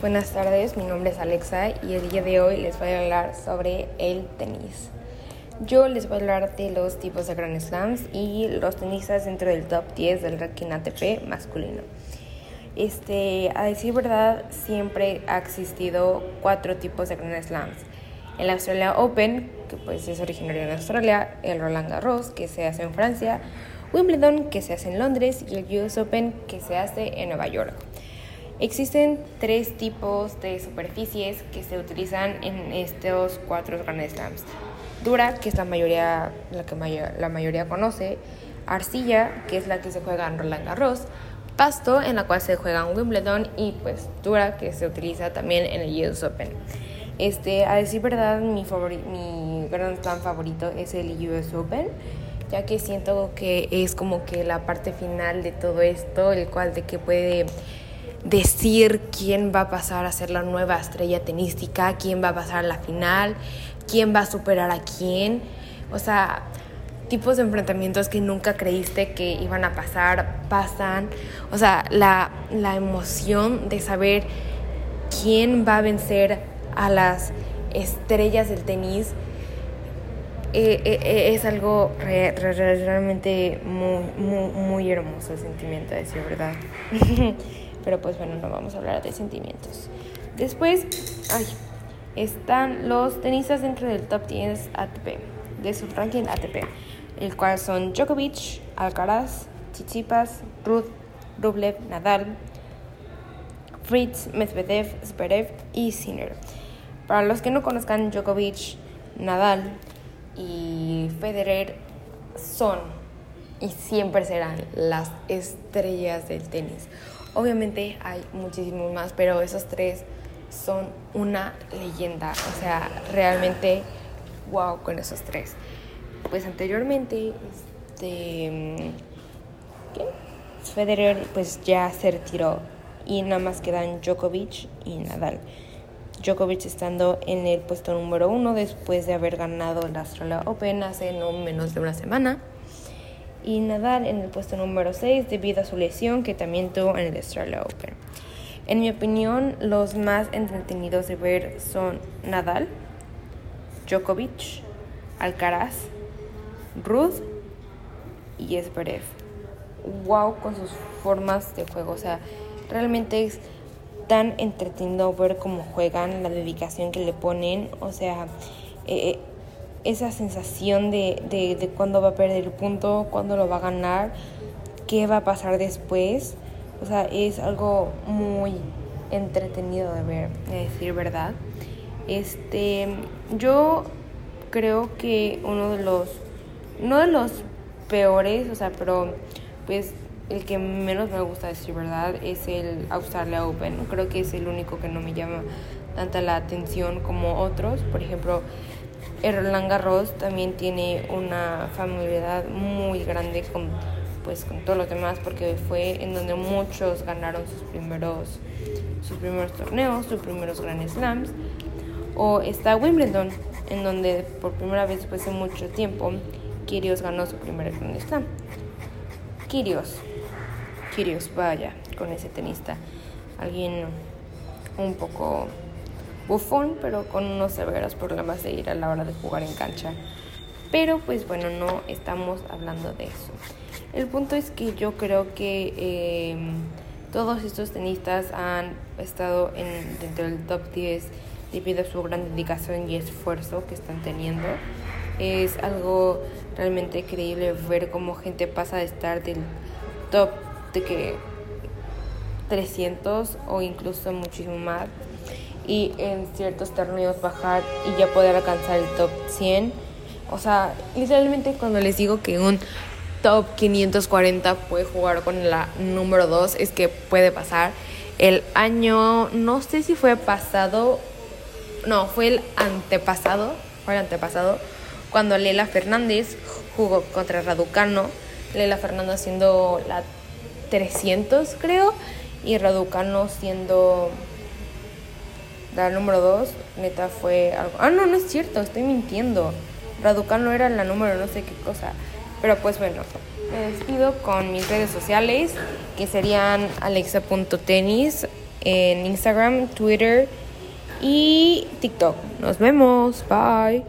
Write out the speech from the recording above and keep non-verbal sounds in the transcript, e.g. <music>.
buenas tardes, mi nombre es Alexa y el día de hoy les voy a hablar sobre el tenis. Yo les voy a hablar de los tipos de Grand Slams y los tenistas dentro del top 10 del ranking ATP masculino. Este, a decir verdad, siempre ha existido cuatro tipos de Grand Slams. El Australia Open, que pues es originario de Australia, el Roland Garros, que se hace en Francia, Wimbledon, que se hace en Londres, y el US Open, que se hace en Nueva York. Existen tres tipos de superficies que se utilizan en estos cuatro Grand Slams. Dura, que es la mayoría, la que la mayoría conoce, arcilla, que es la que se juega en Roland Garros, pasto, en la cual se juega en Wimbledon, y pues dura, que se utiliza también en el US Open. Este, a decir verdad, mi, mi Grand Slam favorito es el US Open, ya que siento que es como que la parte final de todo esto, el cual de que puede decir quién va a pasar a ser la nueva estrella tenística, quién va a pasar a la final, quién va a superar a quién. O sea, tipos de enfrentamientos que nunca creíste que iban a pasar, pasan. O sea, la, la emoción de saber quién va a vencer a las estrellas del tenis eh, eh, eh, es algo realmente muy, muy, hermoso el sentimiento, a decir verdad. <laughs> Pero pues bueno, no vamos a hablar de sentimientos. Después, ay, están los tenistas dentro del top 10 ATP, de su ranking ATP, el cual son Djokovic, Alcaraz, Tsitsipas, Ruth, Rublev, Nadal, Fritz, Medvedev, Zverev y Sinner. Para los que no conozcan Djokovic, Nadal y Federer son y siempre serán las estrellas del tenis. Obviamente hay muchísimos más, pero esos tres son una leyenda. O sea, realmente wow con esos tres. Pues anteriormente, este, Federer pues ya se retiró y nada más quedan Djokovic y Nadal. Djokovic estando en el puesto número uno después de haber ganado el Australia Open hace no menos de una semana y Nadal en el puesto número 6 debido a su lesión que también tuvo en el Australia Open. En mi opinión, los más entretenidos de ver son Nadal, Djokovic, Alcaraz, Ruth y Zverev. Wow con sus formas de juego, o sea, realmente es tan entretenido ver cómo juegan, la dedicación que le ponen, o sea, eh, eh esa sensación de, de, de cuándo va a perder el punto, cuándo lo va a ganar, qué va a pasar después. O sea, es algo muy entretenido de ver, de decir verdad. Este, yo creo que uno de los, no de los peores, o sea, pero pues el que menos me gusta decir verdad es el Australia Open. Creo que es el único que no me llama tanta la atención como otros. Por ejemplo, Roland Garros también tiene una familiaridad muy grande con, pues, con todos los demás porque fue en donde muchos ganaron sus primeros, sus primeros torneos, sus primeros Grand Slams. O está Wimbledon, en donde por primera vez después de mucho tiempo Kyrgios ganó su primer Grand Slam. Kyrgios, Kyrgios, vaya, con ese tenista. Alguien un poco bufón, pero con unos severos problemas de ir a la hora de jugar en cancha. Pero pues bueno, no estamos hablando de eso. El punto es que yo creo que em, todos estos tenistas han estado en, dentro del top 10 debido a su gran dedicación y esfuerzo que están teniendo. Es algo realmente increíble ver cómo gente pasa de estar del top de que 300 o incluso muchísimo más y en ciertos torneos bajar y ya poder alcanzar el top 100. O sea, literalmente cuando les digo que un top 540 puede jugar con la número 2, es que puede pasar. El año, no sé si fue pasado, no, fue el antepasado, fue el antepasado, cuando Leila Fernández jugó contra Raducano. Leila Fernández siendo la 300, creo, y Raducano siendo la número 2, neta, fue algo... Ah, no, no es cierto, estoy mintiendo. Raducano era la número no sé qué cosa. Pero pues bueno, me despido con mis redes sociales, que serían alexa.tenis en Instagram, Twitter y TikTok. Nos vemos. Bye.